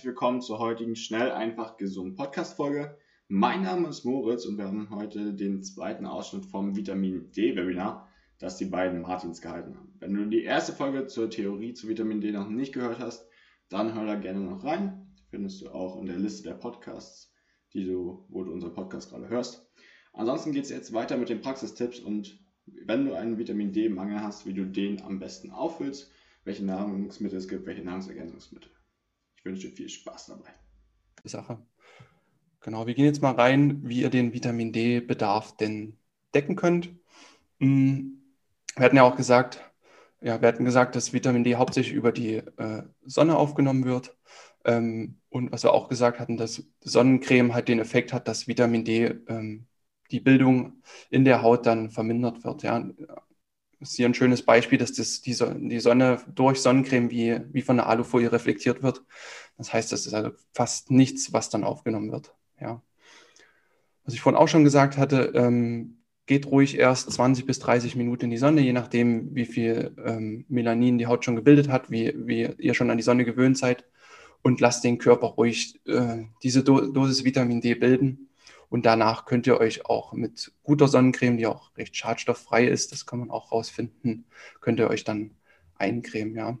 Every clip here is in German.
Herzlich willkommen zur heutigen Schnell, einfach, gesund Podcast-Folge. Mein Name ist Moritz und wir haben heute den zweiten Ausschnitt vom Vitamin D-Webinar, das die beiden Martins gehalten haben. Wenn du die erste Folge zur Theorie zu Vitamin D noch nicht gehört hast, dann hör da gerne noch rein. Findest du auch in der Liste der Podcasts, die du, wo du unseren Podcast gerade hörst. Ansonsten geht es jetzt weiter mit den Praxistipps und wenn du einen Vitamin D-Mangel hast, wie du den am besten auffüllst, welche Nahrungsmittel es gibt, welche Nahrungsergänzungsmittel. Ich wünsche dir viel Spaß dabei. Sache. Genau, wir gehen jetzt mal rein, wie ihr den Vitamin D-Bedarf denn decken könnt. Hm, wir hatten ja auch gesagt, ja, wir hatten gesagt, dass Vitamin D hauptsächlich über die äh, Sonne aufgenommen wird. Ähm, und was wir auch gesagt hatten, dass Sonnencreme halt den Effekt hat, dass Vitamin D ähm, die Bildung in der Haut dann vermindert wird. Ja. Ist hier ein schönes Beispiel, dass das, die, die Sonne durch Sonnencreme wie, wie von der Alufolie reflektiert wird. Das heißt, das ist also fast nichts, was dann aufgenommen wird. Ja. Was ich vorhin auch schon gesagt hatte, ähm, geht ruhig erst 20 bis 30 Minuten in die Sonne, je nachdem, wie viel ähm, Melanin die Haut schon gebildet hat, wie, wie ihr schon an die Sonne gewöhnt seid. Und lasst den Körper ruhig äh, diese Do Dosis Vitamin D bilden. Und danach könnt ihr euch auch mit guter Sonnencreme, die auch recht schadstofffrei ist, das kann man auch rausfinden, könnt ihr euch dann eincremen, ja.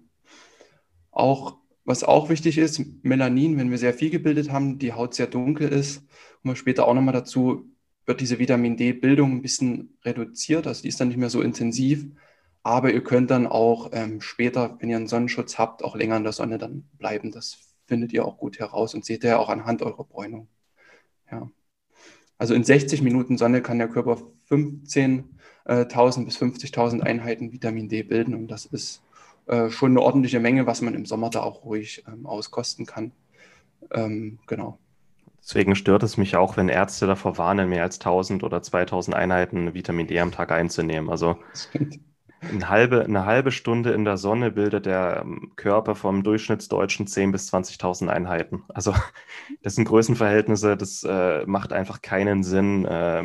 Auch, was auch wichtig ist, Melanin, wenn wir sehr viel gebildet haben, die Haut sehr dunkel ist, kommen wir später auch nochmal dazu, wird diese Vitamin D-Bildung ein bisschen reduziert, also die ist dann nicht mehr so intensiv, aber ihr könnt dann auch ähm, später, wenn ihr einen Sonnenschutz habt, auch länger in der Sonne dann bleiben. Das findet ihr auch gut heraus und seht ihr ja auch anhand eurer Bräunung. Ja. Also in 60 Minuten Sonne kann der Körper 15.000 äh, bis 50.000 Einheiten Vitamin D bilden und das ist äh, schon eine ordentliche Menge, was man im Sommer da auch ruhig ähm, auskosten kann. Ähm, genau. Deswegen stört es mich auch, wenn Ärzte davor warnen, mehr als 1000 oder 2000 Einheiten Vitamin D am Tag einzunehmen. Also eine halbe, eine halbe Stunde in der Sonne bildet der ähm, Körper vom Durchschnittsdeutschen 10.000 bis 20.000 Einheiten. Also das sind Größenverhältnisse, das äh, macht einfach keinen Sinn, äh,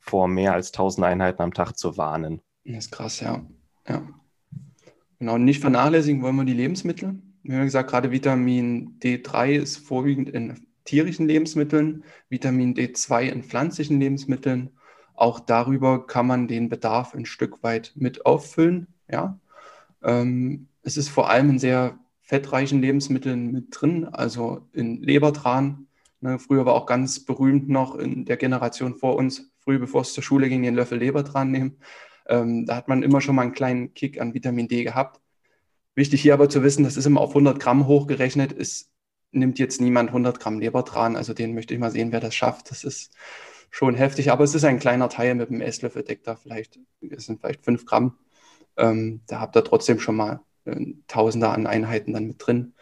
vor mehr als 1.000 Einheiten am Tag zu warnen. Das ist krass, ja. ja. Genau, nicht vernachlässigen wollen wir die Lebensmittel. Wir haben gesagt, gerade Vitamin D3 ist vorwiegend in tierischen Lebensmitteln, Vitamin D2 in pflanzlichen Lebensmitteln auch darüber kann man den Bedarf ein Stück weit mit auffüllen. Ja? Ähm, es ist vor allem in sehr fettreichen Lebensmitteln mit drin, also in Lebertran. Ne, früher war auch ganz berühmt noch in der Generation vor uns, früh bevor es zur Schule ging, den Löffel Lebertran nehmen. Ähm, da hat man immer schon mal einen kleinen Kick an Vitamin D gehabt. Wichtig hier aber zu wissen, das ist immer auf 100 Gramm hochgerechnet. Es nimmt jetzt niemand 100 Gramm Lebertran. Also den möchte ich mal sehen, wer das schafft. Das ist schon heftig, aber es ist ein kleiner Teil mit dem Esslöffel, deckt da vielleicht, es sind vielleicht fünf Gramm. Ähm, da habt ihr trotzdem schon mal äh, Tausender an Einheiten dann mit drin.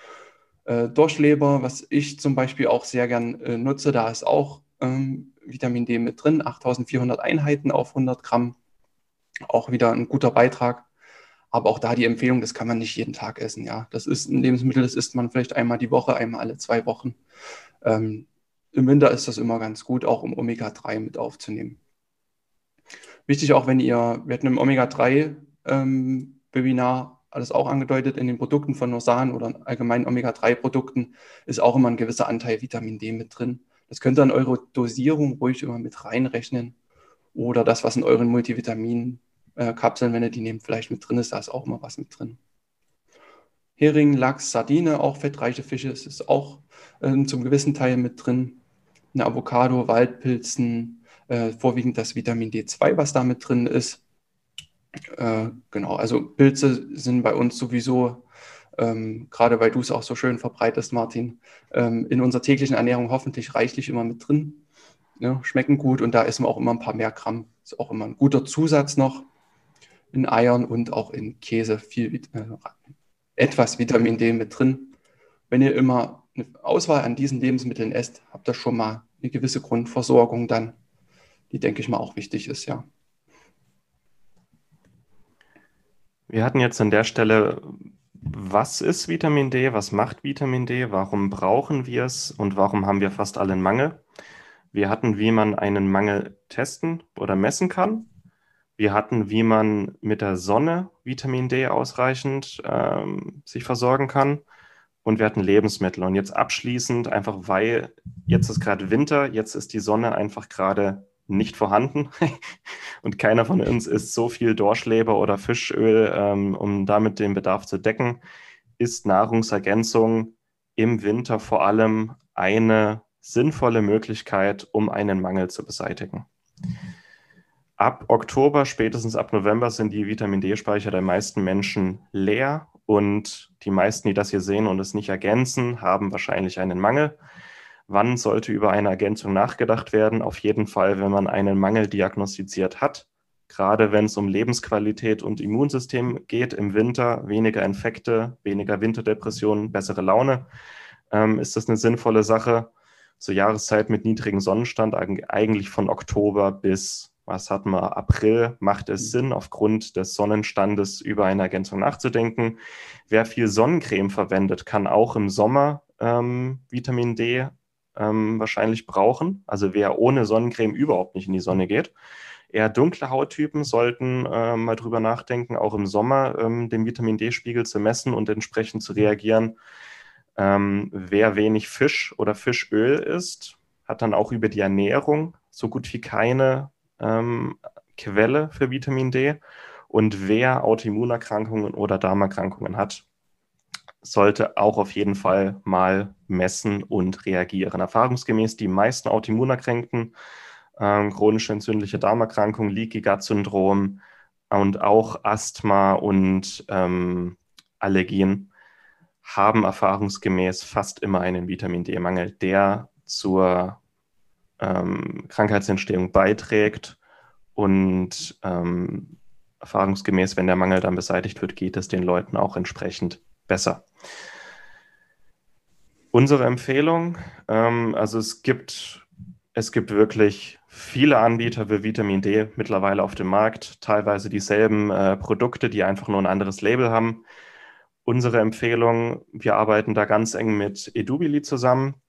Äh, Durchleber, was ich zum Beispiel auch sehr gern äh, nutze, da ist auch ähm, Vitamin D mit drin, 8400 Einheiten auf 100 Gramm. Auch wieder ein guter Beitrag. Aber auch da die Empfehlung, das kann man nicht jeden Tag essen. Ja, das ist ein Lebensmittel, das isst man vielleicht einmal die Woche, einmal alle zwei Wochen. Ähm, im Winter ist das immer ganz gut, auch um Omega-3 mit aufzunehmen. Wichtig auch, wenn ihr, wir hatten im Omega-3-Webinar ähm, alles auch angedeutet, in den Produkten von Nosan oder allgemeinen Omega-3-Produkten ist auch immer ein gewisser Anteil Vitamin D mit drin. Das könnt ihr in eure Dosierung ruhig immer mit reinrechnen. Oder das, was in euren Multivitamin-Kapseln, wenn ihr die nehmt, vielleicht mit drin ist, da ist auch immer was mit drin. Hering, Lachs, Sardine, auch fettreiche Fische, ist auch äh, zum gewissen Teil mit drin eine Avocado, Waldpilzen, äh, vorwiegend das Vitamin D2, was da mit drin ist. Äh, genau, also Pilze sind bei uns sowieso, ähm, gerade weil du es auch so schön verbreitest, Martin, ähm, in unserer täglichen Ernährung hoffentlich reichlich immer mit drin. Ja, schmecken gut und da essen wir auch immer ein paar mehr Gramm. Ist auch immer ein guter Zusatz noch in Eiern und auch in Käse viel äh, etwas Vitamin D mit drin. wenn ihr immer eine Auswahl an diesen Lebensmitteln esst, habt ihr schon mal eine gewisse Grundversorgung dann, die, denke ich mal, auch wichtig ist, ja. Wir hatten jetzt an der Stelle, was ist Vitamin D, was macht Vitamin D, warum brauchen wir es und warum haben wir fast alle einen Mangel? Wir hatten, wie man einen Mangel testen oder messen kann. Wir hatten, wie man mit der Sonne Vitamin D ausreichend ähm, sich versorgen kann. Und wir hatten Lebensmittel. Und jetzt abschließend, einfach weil jetzt ist gerade Winter, jetzt ist die Sonne einfach gerade nicht vorhanden. und keiner von uns isst so viel Dorschleber oder Fischöl, ähm, um damit den Bedarf zu decken, ist Nahrungsergänzung im Winter vor allem eine sinnvolle Möglichkeit, um einen Mangel zu beseitigen. Ab Oktober, spätestens ab November sind die Vitamin D-Speicher der meisten Menschen leer und die meisten, die das hier sehen und es nicht ergänzen, haben wahrscheinlich einen Mangel. Wann sollte über eine Ergänzung nachgedacht werden? Auf jeden Fall, wenn man einen Mangel diagnostiziert hat. Gerade wenn es um Lebensqualität und Immunsystem geht im Winter, weniger Infekte, weniger Winterdepressionen, bessere Laune, ähm, ist das eine sinnvolle Sache. Zur Jahreszeit mit niedrigem Sonnenstand, eigentlich von Oktober bis, was hatten wir, April, macht es mhm. Sinn, aufgrund des Sonnenstandes über eine Ergänzung nachzudenken. Wer viel Sonnencreme verwendet, kann auch im Sommer ähm, Vitamin D ähm, wahrscheinlich brauchen. Also wer ohne Sonnencreme überhaupt nicht in die Sonne geht. Eher dunkle Hauttypen sollten äh, mal drüber nachdenken, auch im Sommer ähm, den Vitamin D-Spiegel zu messen und entsprechend zu reagieren. Ähm, wer wenig Fisch oder Fischöl isst, hat dann auch über die Ernährung so gut wie keine ähm, Quelle für Vitamin D. Und wer Autoimmunerkrankungen oder Darmerkrankungen hat, sollte auch auf jeden Fall mal messen und reagieren. Erfahrungsgemäß die meisten Autoimmunerkrankten, ähm, chronische entzündliche Darmerkrankungen, Leaky Gut Syndrom und auch Asthma und ähm, Allergien haben erfahrungsgemäß fast immer einen Vitamin D-Mangel, der zur ähm, Krankheitsentstehung beiträgt und ähm, erfahrungsgemäß, wenn der Mangel dann beseitigt wird, geht es den Leuten auch entsprechend besser. Unsere Empfehlung, ähm, also es gibt, es gibt wirklich viele Anbieter für Vitamin D mittlerweile auf dem Markt, teilweise dieselben äh, Produkte, die einfach nur ein anderes Label haben. Unsere Empfehlung, wir arbeiten da ganz eng mit Edubili zusammen.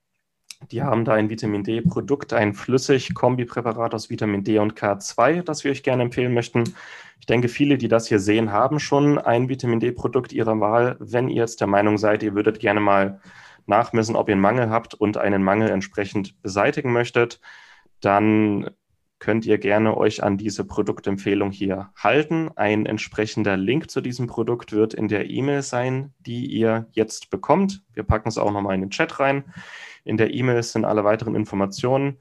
Die haben da ein Vitamin D-Produkt, ein flüssig Kombipräparat aus Vitamin D und K2, das wir euch gerne empfehlen möchten. Ich denke, viele, die das hier sehen, haben schon ein Vitamin D-Produkt ihrer Wahl. Wenn ihr jetzt der Meinung seid, ihr würdet gerne mal nachmessen, ob ihr einen Mangel habt und einen Mangel entsprechend beseitigen möchtet, dann könnt ihr gerne euch an diese Produktempfehlung hier halten. Ein entsprechender Link zu diesem Produkt wird in der E-Mail sein, die ihr jetzt bekommt. Wir packen es auch nochmal in den Chat rein. In der E-Mail sind alle weiteren Informationen.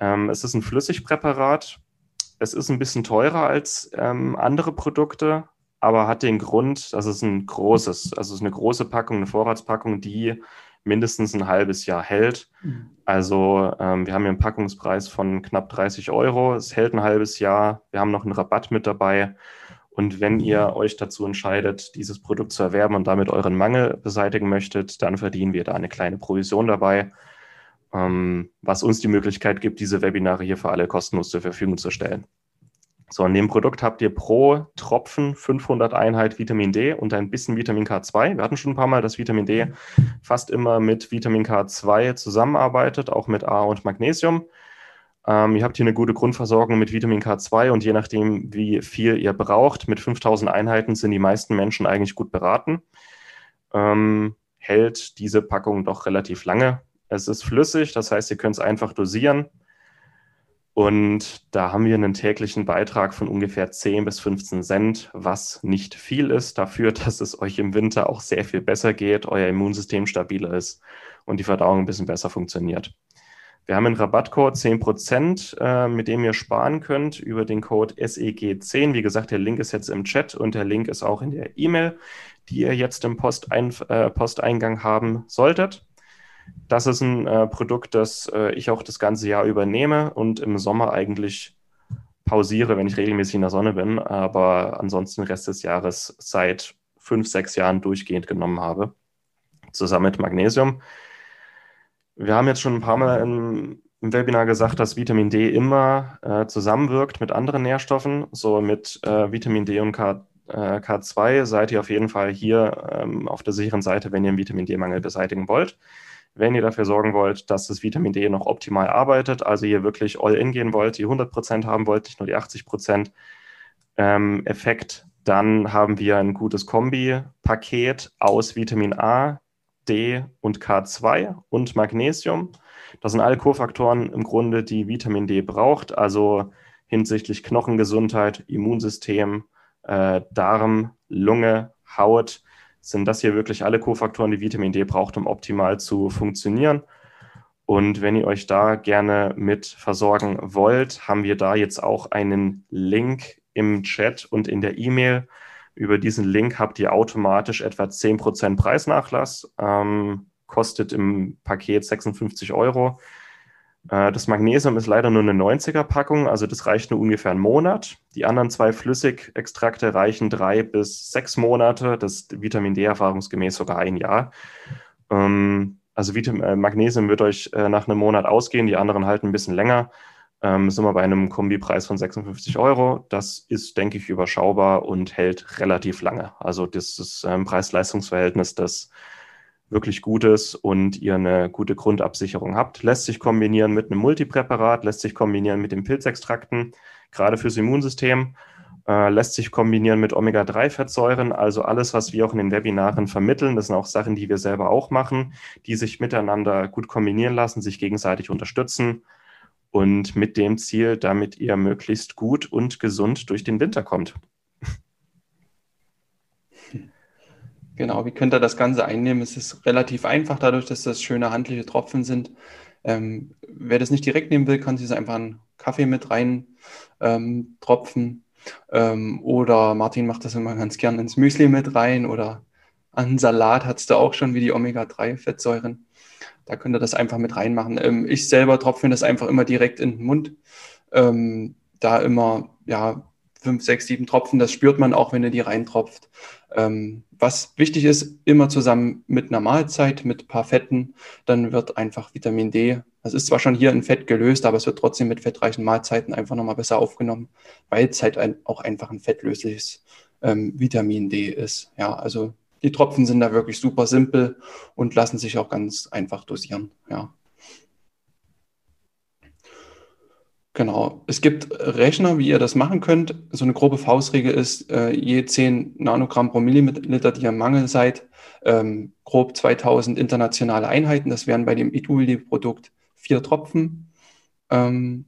Ähm, es ist ein Flüssigpräparat. Es ist ein bisschen teurer als ähm, andere Produkte, aber hat den Grund, dass es ein großes, also es ist eine große Packung, eine Vorratspackung, die mindestens ein halbes Jahr hält. Mhm. Also ähm, wir haben hier einen Packungspreis von knapp 30 Euro. Es hält ein halbes Jahr. Wir haben noch einen Rabatt mit dabei. Und wenn ihr euch dazu entscheidet, dieses Produkt zu erwerben und damit euren Mangel beseitigen möchtet, dann verdienen wir da eine kleine Provision dabei, ähm, was uns die Möglichkeit gibt, diese Webinare hier für alle kostenlos zur Verfügung zu stellen. So, in dem Produkt habt ihr pro Tropfen 500 Einheit Vitamin D und ein bisschen Vitamin K2. Wir hatten schon ein paar Mal, dass Vitamin D fast immer mit Vitamin K2 zusammenarbeitet, auch mit A und Magnesium. Ähm, ihr habt hier eine gute Grundversorgung mit Vitamin K2 und je nachdem, wie viel ihr braucht, mit 5000 Einheiten sind die meisten Menschen eigentlich gut beraten. Ähm, hält diese Packung doch relativ lange. Es ist flüssig, das heißt, ihr könnt es einfach dosieren. Und da haben wir einen täglichen Beitrag von ungefähr 10 bis 15 Cent, was nicht viel ist dafür, dass es euch im Winter auch sehr viel besser geht, euer Immunsystem stabiler ist und die Verdauung ein bisschen besser funktioniert. Wir haben einen Rabattcode 10%, äh, mit dem ihr sparen könnt über den Code SEG10. Wie gesagt, der Link ist jetzt im Chat und der Link ist auch in der E-Mail, die ihr jetzt im Postein äh, Posteingang haben solltet. Das ist ein äh, Produkt, das äh, ich auch das ganze Jahr übernehme und im Sommer eigentlich pausiere, wenn ich regelmäßig in der Sonne bin, aber ansonsten den Rest des Jahres seit fünf, sechs Jahren durchgehend genommen habe. zusammen mit Magnesium. Wir haben jetzt schon ein paar Mal im, im Webinar gesagt, dass Vitamin D immer äh, zusammenwirkt mit anderen Nährstoffen. So mit äh, Vitamin D und K, äh, K2 seid ihr auf jeden Fall hier ähm, auf der sicheren Seite, wenn ihr einen Vitamin D-Mangel beseitigen wollt. Wenn ihr dafür sorgen wollt, dass das Vitamin D noch optimal arbeitet, also ihr wirklich all-in gehen wollt, die 100% haben wollt, nicht nur die 80% ähm, Effekt, dann haben wir ein gutes Kombi-Paket aus Vitamin A, D und K2 und Magnesium. Das sind alle Kofaktoren im Grunde, die Vitamin D braucht, also hinsichtlich Knochengesundheit, Immunsystem, äh, Darm, Lunge, Haut sind das hier wirklich alle Kofaktoren, die Vitamin D braucht, um optimal zu funktionieren. Und wenn ihr euch da gerne mit versorgen wollt, haben wir da jetzt auch einen Link im Chat und in der E-Mail. Über diesen Link habt ihr automatisch etwa 10% Preisnachlass. Ähm, kostet im Paket 56 Euro. Äh, das Magnesium ist leider nur eine 90er-Packung, also das reicht nur ungefähr einen Monat. Die anderen zwei Flüssigextrakte reichen drei bis sechs Monate, das Vitamin D erfahrungsgemäß sogar ein Jahr. Ähm, also äh, Magnesium wird euch äh, nach einem Monat ausgehen, die anderen halten ein bisschen länger. Ähm, sind wir bei einem Kombipreis von 56 Euro. Das ist, denke ich, überschaubar und hält relativ lange. Also das ist ein Preis-Leistungs-Verhältnis, das wirklich gut ist und ihr eine gute Grundabsicherung habt. Lässt sich kombinieren mit einem Multipräparat, lässt sich kombinieren mit den Pilzextrakten, gerade fürs Immunsystem. Äh, lässt sich kombinieren mit Omega-3-Fettsäuren, also alles, was wir auch in den Webinaren vermitteln. Das sind auch Sachen, die wir selber auch machen, die sich miteinander gut kombinieren lassen, sich gegenseitig unterstützen und mit dem Ziel, damit ihr möglichst gut und gesund durch den Winter kommt. Genau, wie könnt ihr das Ganze einnehmen? Es ist relativ einfach, dadurch, dass das schöne handliche Tropfen sind. Ähm, wer das nicht direkt nehmen will, kann sich einfach einen Kaffee mit rein ähm, tropfen. Ähm, oder Martin macht das immer ganz gern ins Müsli mit rein oder an Salat hat es da auch schon wie die Omega-3-Fettsäuren. Da könnt ihr das einfach mit reinmachen. Ähm, ich selber tropfe das einfach immer direkt in den Mund. Ähm, da immer, ja, fünf, sechs, sieben Tropfen, das spürt man auch, wenn ihr die reintropft. Ähm, was wichtig ist, immer zusammen mit einer Mahlzeit, mit ein paar Fetten, dann wird einfach Vitamin D, das ist zwar schon hier in Fett gelöst, aber es wird trotzdem mit fettreichen Mahlzeiten einfach nochmal besser aufgenommen, weil es halt ein, auch einfach ein fettlösliches ähm, Vitamin D ist. Ja, also die Tropfen sind da wirklich super simpel und lassen sich auch ganz einfach dosieren. Ja. Genau. Es gibt Rechner, wie ihr das machen könnt. So eine grobe Faustregel ist, äh, je 10 Nanogramm pro Milliliter, die ihr im Mangel seid, ähm, grob 2000 internationale Einheiten. Das wären bei dem Iduli-Produkt vier Tropfen. Ähm,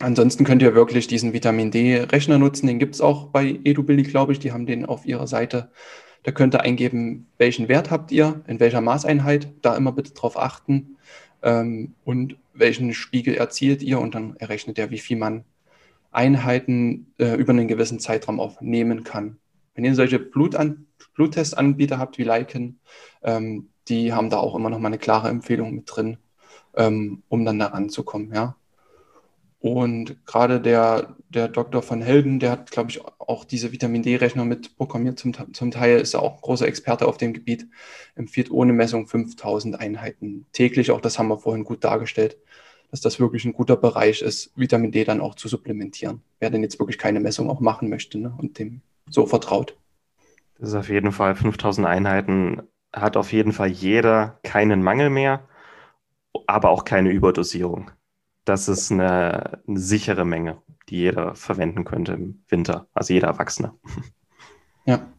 ansonsten könnt ihr wirklich diesen Vitamin D-Rechner nutzen. Den gibt es auch bei EduBilly, glaube ich. Die haben den auf ihrer Seite. Da könnt ihr eingeben, welchen Wert habt ihr, in welcher Maßeinheit. Da immer bitte drauf achten. Ähm, und welchen Spiegel erzielt ihr und dann errechnet er, wie viel man Einheiten äh, über einen gewissen Zeitraum aufnehmen kann. Wenn ihr solche Blutan Bluttest-Anbieter habt wie Lycan, ähm, die haben da auch immer noch mal eine klare Empfehlung mit drin, ähm, um dann da ranzukommen. Ja? Und gerade der, der Doktor von Helden, der hat, glaube ich, auch diese Vitamin D-Rechner mit programmiert. Zum, zum Teil ist er auch ein großer Experte auf dem Gebiet, empfiehlt ohne Messung 5000 Einheiten täglich. Auch das haben wir vorhin gut dargestellt, dass das wirklich ein guter Bereich ist, Vitamin D dann auch zu supplementieren. Wer denn jetzt wirklich keine Messung auch machen möchte ne, und dem so vertraut. Das ist auf jeden Fall 5000 Einheiten, hat auf jeden Fall jeder keinen Mangel mehr, aber auch keine Überdosierung das ist eine, eine, sichere Menge, die jeder verwenden könnte im Winter, also jeder Erwachsene. Ja.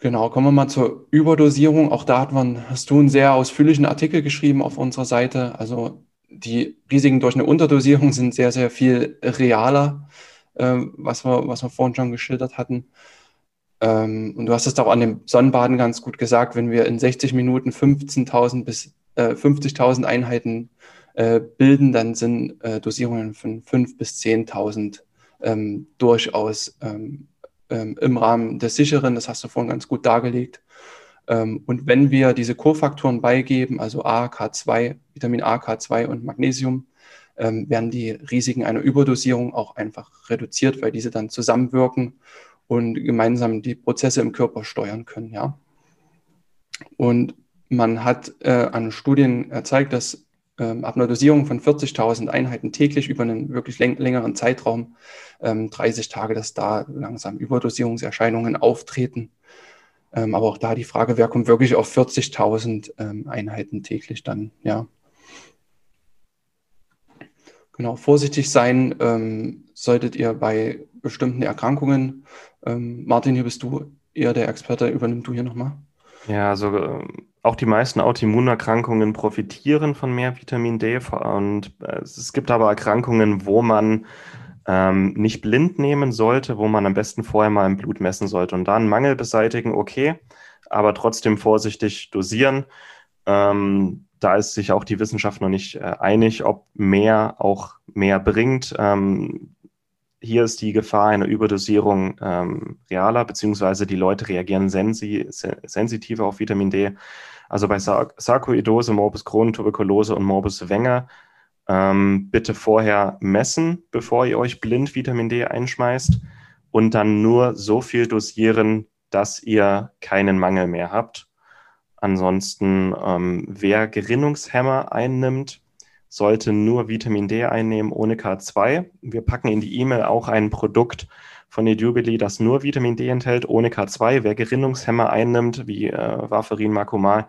Genau, kommen wir mal zur Überdosierung. Auch da hat man, hast du einen sehr ausführlichen Artikel geschrieben auf unserer Seite. Also die Risiken durch eine Unterdosierung sind sehr, sehr viel realer, äh, was, wir, was wir vorhin schon geschildert hatten. Ähm, und du hast es auch an dem Sonnenbaden ganz gut gesagt, wenn wir in 60 Minuten 15.000 bis äh, 50.000 Einheiten äh, bilden, dann sind äh, Dosierungen von 5.000 bis 10.000 ähm, durchaus ähm, ähm, im Rahmen des Sicheren. Das hast du vorhin ganz gut dargelegt. Ähm, und wenn wir diese Kofaktoren beigeben, also A, K2, Vitamin A, K2 und Magnesium, ähm, werden die Risiken einer Überdosierung auch einfach reduziert, weil diese dann zusammenwirken und gemeinsam die Prozesse im Körper steuern können. Ja. Und man hat äh, an Studien gezeigt, dass ähm, ab einer Dosierung von 40.000 Einheiten täglich über einen wirklich läng längeren Zeitraum, ähm, 30 Tage, dass da langsam Überdosierungserscheinungen auftreten. Ähm, aber auch da die Frage, wer kommt wirklich auf 40.000 ähm, Einheiten täglich dann, ja. Genau, vorsichtig sein ähm, solltet ihr bei bestimmten Erkrankungen. Ähm, Martin, hier bist du eher der Experte, übernimm du hier nochmal. Ja, also äh, auch die meisten Autoimmunerkrankungen profitieren von mehr Vitamin D und äh, es gibt aber Erkrankungen, wo man ähm, nicht blind nehmen sollte, wo man am besten vorher mal im Blut messen sollte und da einen Mangel beseitigen, okay, aber trotzdem vorsichtig dosieren. Ähm, da ist sich auch die Wissenschaft noch nicht äh, einig, ob mehr auch mehr bringt. Ähm, hier ist die Gefahr einer Überdosierung ähm, realer, beziehungsweise die Leute reagieren sensi sensitiver auf Vitamin D. Also bei Sar Sarkoidose, Morbus Crohn, Tuberkulose und Morbus Wenger ähm, bitte vorher messen, bevor ihr euch blind Vitamin D einschmeißt und dann nur so viel dosieren, dass ihr keinen Mangel mehr habt. Ansonsten, ähm, wer Gerinnungshemmer einnimmt, sollte nur Vitamin D einnehmen ohne K2. Wir packen in die E-Mail auch ein Produkt von Edubili, das nur Vitamin D enthält, ohne K2. Wer Gerinnungshemmer einnimmt, wie äh, Warfarin, Macomal,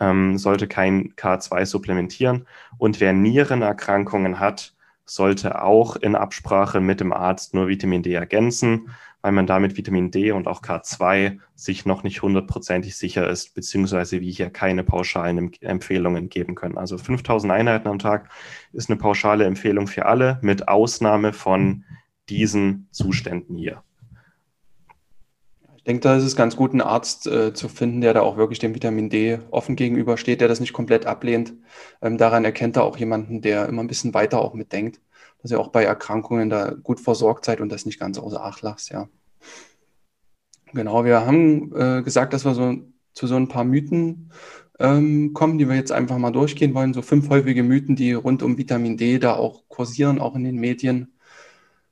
ähm, sollte kein K2 supplementieren. Und wer Nierenerkrankungen hat, sollte auch in Absprache mit dem Arzt nur Vitamin D ergänzen, weil man damit Vitamin D und auch K2 sich noch nicht hundertprozentig sicher ist, beziehungsweise wir hier keine pauschalen Empfehlungen geben können. Also 5000 Einheiten am Tag ist eine pauschale Empfehlung für alle, mit Ausnahme von diesen Zuständen hier denke, da ist es ganz gut, einen Arzt äh, zu finden, der da auch wirklich dem Vitamin D offen gegenübersteht, der das nicht komplett ablehnt. Ähm, daran erkennt er auch jemanden, der immer ein bisschen weiter auch mitdenkt, dass ihr auch bei Erkrankungen da gut versorgt seid und das nicht ganz außer Acht lasst, ja. Genau, wir haben äh, gesagt, dass wir so zu so ein paar Mythen ähm, kommen, die wir jetzt einfach mal durchgehen wollen. So fünf häufige Mythen, die rund um Vitamin D da auch kursieren, auch in den Medien.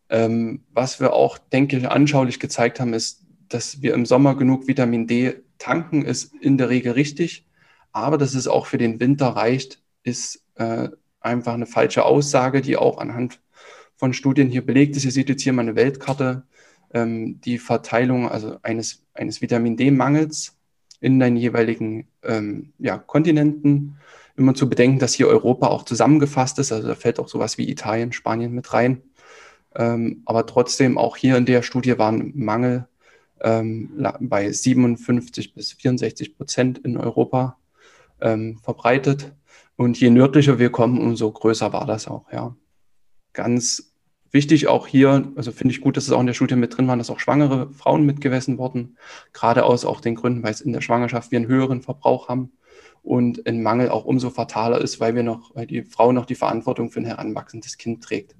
Ähm, was wir auch, denke ich, anschaulich gezeigt haben, ist, dass wir im Sommer genug Vitamin D tanken, ist in der Regel richtig. Aber dass es auch für den Winter reicht, ist äh, einfach eine falsche Aussage, die auch anhand von Studien hier belegt ist. Ihr seht jetzt hier mal eine Weltkarte, ähm, die Verteilung also eines, eines Vitamin D-Mangels in den jeweiligen ähm, ja, Kontinenten. Immer zu bedenken, dass hier Europa auch zusammengefasst ist. Also da fällt auch sowas wie Italien, Spanien mit rein. Ähm, aber trotzdem auch hier in der Studie waren Mangel ähm, bei 57 bis 64 Prozent in Europa ähm, verbreitet. Und je nördlicher wir kommen, umso größer war das auch, ja. Ganz wichtig auch hier, also finde ich gut, dass es auch in der Studie mit drin war, dass auch schwangere Frauen mitgemessen wurden, gerade aus auch den Gründen, weil es in der Schwangerschaft wir einen höheren Verbrauch haben und ein Mangel auch umso fataler ist, weil wir noch, weil die Frau noch die Verantwortung für ein heranwachsendes Kind trägt.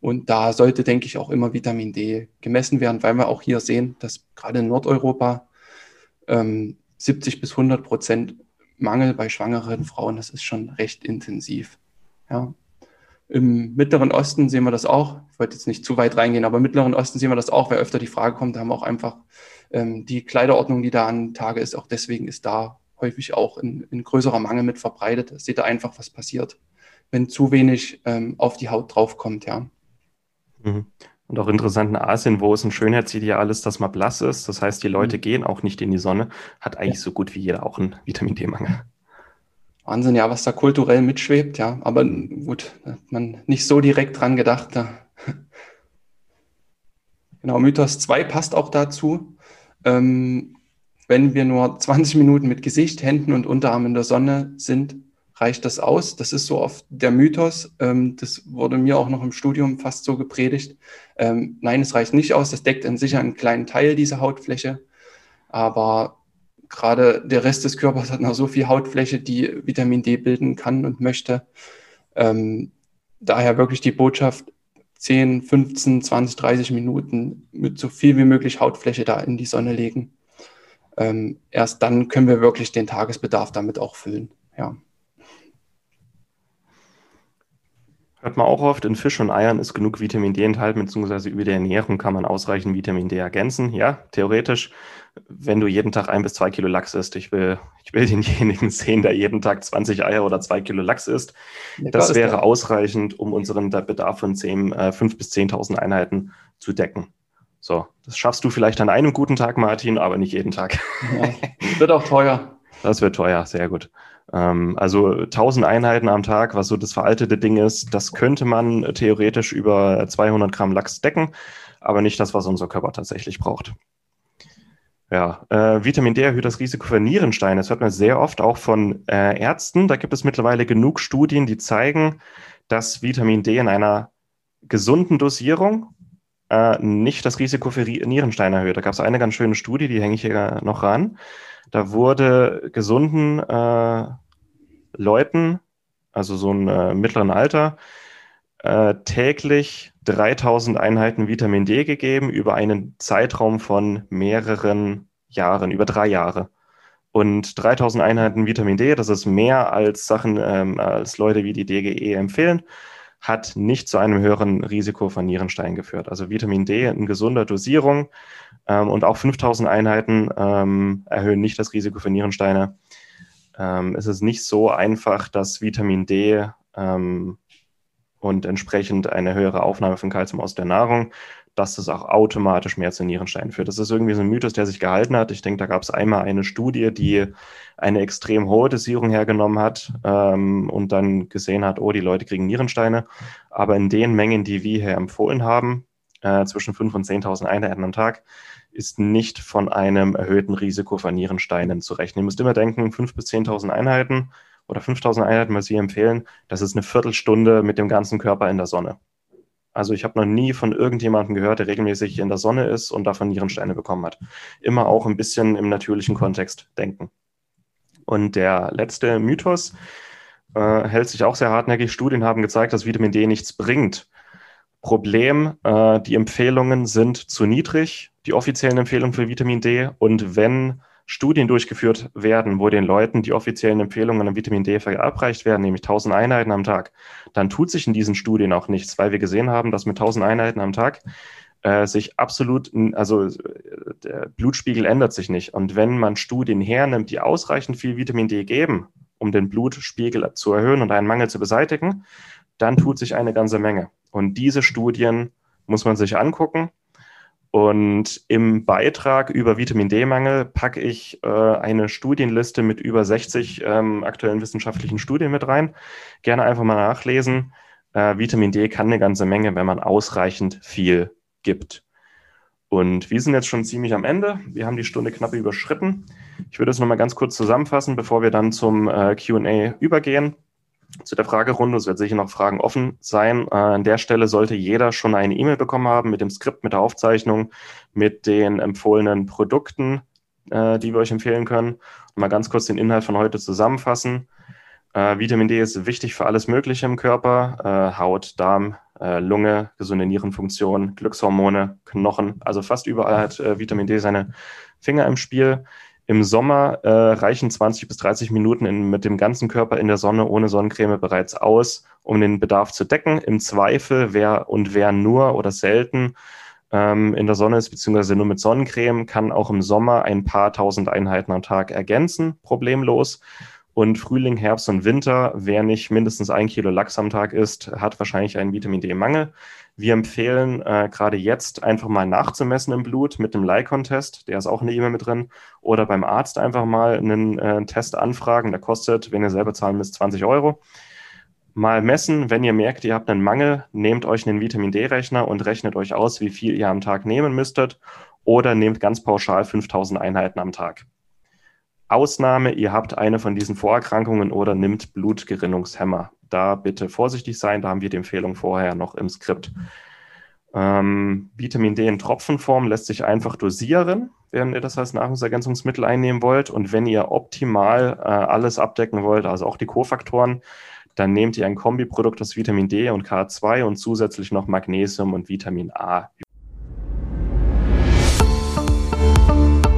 Und da sollte, denke ich, auch immer Vitamin D gemessen werden, weil wir auch hier sehen, dass gerade in Nordeuropa ähm, 70 bis 100 Prozent Mangel bei schwangeren Frauen, das ist schon recht intensiv. Ja. Im Mittleren Osten sehen wir das auch. Ich wollte jetzt nicht zu weit reingehen, aber im Mittleren Osten sehen wir das auch, weil öfter die Frage kommt, da haben wir auch einfach ähm, die Kleiderordnung, die da an Tage ist. Auch deswegen ist da häufig auch ein, ein größerer Mangel mit verbreitet. Seht ihr einfach, was passiert, wenn zu wenig ähm, auf die Haut draufkommt, ja. Mhm. Und auch interessant in Asien, wo es ein Schönheitsideal ist, dass man blass ist. Das heißt, die Leute mhm. gehen auch nicht in die Sonne, hat eigentlich ja. so gut wie jeder auch einen Vitamin D-Mangel. Wahnsinn, ja, was da kulturell mitschwebt, ja. Aber gut, da hat man nicht so direkt dran gedacht. Da. Genau, Mythos 2 passt auch dazu. Ähm, wenn wir nur 20 Minuten mit Gesicht, Händen und Unterarm in der Sonne sind, reicht das aus? Das ist so oft der Mythos. Ähm, das wurde mir auch noch im Studium fast so gepredigt. Ähm, nein, es reicht nicht aus. Das deckt an sich einen kleinen Teil dieser Hautfläche. Aber gerade der Rest des Körpers hat noch so viel Hautfläche, die Vitamin D bilden kann und möchte. Ähm, daher wirklich die Botschaft, 10, 15, 20, 30 Minuten mit so viel wie möglich Hautfläche da in die Sonne legen. Ähm, erst dann können wir wirklich den Tagesbedarf damit auch füllen. Ja. Hört man auch oft, in Fisch und Eiern ist genug Vitamin D enthalten, beziehungsweise über die Ernährung kann man ausreichend Vitamin D ergänzen. Ja, theoretisch. wenn du jeden Tag ein bis zwei Kilo Lachs isst. Ich will, ich will denjenigen sehen, der jeden Tag 20 Eier oder zwei Kilo Lachs isst. Ja, das wäre das. ausreichend, um unseren Bedarf von 10, äh, 5.000 bis 10.000 Einheiten zu decken. So, das schaffst du vielleicht an einem guten Tag, Martin, aber nicht jeden Tag. Ja, wird auch teuer. Das wird teuer, sehr gut. Ähm, also 1000 Einheiten am Tag, was so das veraltete Ding ist, das könnte man theoretisch über 200 Gramm Lachs decken, aber nicht das, was unser Körper tatsächlich braucht. Ja, äh, Vitamin D erhöht das Risiko für Nierensteine. Das hört man sehr oft auch von äh, Ärzten. Da gibt es mittlerweile genug Studien, die zeigen, dass Vitamin D in einer gesunden Dosierung äh, nicht das Risiko für Nierensteine erhöht. Da gab es eine ganz schöne Studie, die hänge ich hier noch ran. Da wurde gesunden äh, Leuten, also so ein äh, mittleren Alter, äh, täglich 3000 Einheiten Vitamin D gegeben über einen Zeitraum von mehreren Jahren, über drei Jahre. Und 3000 Einheiten Vitamin D, das ist mehr als Sachen, ähm, als Leute wie die DGE empfehlen, hat nicht zu einem höheren Risiko von Nierenstein geführt. Also Vitamin D in gesunder Dosierung ähm, und auch 5000 Einheiten ähm, erhöhen nicht das Risiko für Nierensteine. Ähm, es ist nicht so einfach, dass Vitamin D ähm, und entsprechend eine höhere Aufnahme von Kalzium aus der Nahrung, dass das auch automatisch mehr zu Nierensteinen führt. Das ist irgendwie so ein Mythos, der sich gehalten hat. Ich denke, da gab es einmal eine Studie, die eine extrem hohe Dosierung hergenommen hat ähm, und dann gesehen hat, oh, die Leute kriegen Nierensteine. Aber in den Mengen, die wir hier empfohlen haben, äh, zwischen 5.000 und 10.000 Einheiten am Tag, ist nicht von einem erhöhten Risiko von Nierensteinen zu rechnen. Ihr müsst immer denken, 5.000 bis 10.000 Einheiten oder 5.000 Einheiten, was Sie empfehlen, das ist eine Viertelstunde mit dem ganzen Körper in der Sonne. Also ich habe noch nie von irgendjemandem gehört, der regelmäßig in der Sonne ist und davon Nierensteine bekommen hat. Immer auch ein bisschen im natürlichen Kontext denken. Und der letzte Mythos äh, hält sich auch sehr hartnäckig. Studien haben gezeigt, dass Vitamin D nichts bringt. Problem, äh, die Empfehlungen sind zu niedrig, die offiziellen Empfehlungen für Vitamin D. Und wenn Studien durchgeführt werden, wo den Leuten die offiziellen Empfehlungen an Vitamin D verabreicht werden, nämlich 1000 Einheiten am Tag, dann tut sich in diesen Studien auch nichts, weil wir gesehen haben, dass mit 1000 Einheiten am Tag äh, sich absolut, also äh, der Blutspiegel ändert sich nicht. Und wenn man Studien hernimmt, die ausreichend viel Vitamin D geben, um den Blutspiegel zu erhöhen und einen Mangel zu beseitigen, dann tut sich eine ganze Menge. Und diese Studien muss man sich angucken und im Beitrag über Vitamin D-Mangel packe ich äh, eine Studienliste mit über 60 ähm, aktuellen wissenschaftlichen Studien mit rein. Gerne einfach mal nachlesen. Äh, Vitamin D kann eine ganze Menge, wenn man ausreichend viel gibt. Und wir sind jetzt schon ziemlich am Ende. Wir haben die Stunde knapp überschritten. Ich würde es nochmal ganz kurz zusammenfassen, bevor wir dann zum äh, QA übergehen zu der Fragerunde. Es wird sicher noch Fragen offen sein. Äh, an der Stelle sollte jeder schon eine E-Mail bekommen haben mit dem Skript, mit der Aufzeichnung, mit den empfohlenen Produkten, äh, die wir euch empfehlen können. Und mal ganz kurz den Inhalt von heute zusammenfassen. Äh, Vitamin D ist wichtig für alles Mögliche im Körper. Äh, Haut, Darm, äh, Lunge, gesunde Nierenfunktion, Glückshormone, Knochen. Also fast überall hat äh, Vitamin D seine Finger im Spiel. Im Sommer äh, reichen 20 bis 30 Minuten in, mit dem ganzen Körper in der Sonne ohne Sonnencreme bereits aus, um den Bedarf zu decken. Im Zweifel, wer und wer nur oder selten ähm, in der Sonne ist, beziehungsweise nur mit Sonnencreme, kann auch im Sommer ein paar tausend Einheiten am Tag ergänzen, problemlos. Und Frühling, Herbst und Winter, wer nicht mindestens ein Kilo Lachs am Tag isst, hat wahrscheinlich einen Vitamin D-Mangel. Wir empfehlen äh, gerade jetzt einfach mal nachzumessen im Blut mit dem Leikon-Test, der ist auch in der E-Mail mit drin, oder beim Arzt einfach mal einen äh, Test anfragen, der kostet, wenn ihr selber zahlen müsst, 20 Euro. Mal messen, wenn ihr merkt, ihr habt einen Mangel, nehmt euch einen Vitamin D-Rechner und rechnet euch aus, wie viel ihr am Tag nehmen müsstet, oder nehmt ganz pauschal 5000 Einheiten am Tag. Ausnahme, ihr habt eine von diesen Vorerkrankungen oder nimmt Blutgerinnungshemmer da bitte vorsichtig sein. Da haben wir die Empfehlung vorher noch im Skript. Ähm, Vitamin D in Tropfenform lässt sich einfach dosieren, wenn ihr das als Nahrungsergänzungsmittel einnehmen wollt. Und wenn ihr optimal äh, alles abdecken wollt, also auch die Kofaktoren, dann nehmt ihr ein Kombiprodukt aus Vitamin D und K2 und zusätzlich noch Magnesium und Vitamin A.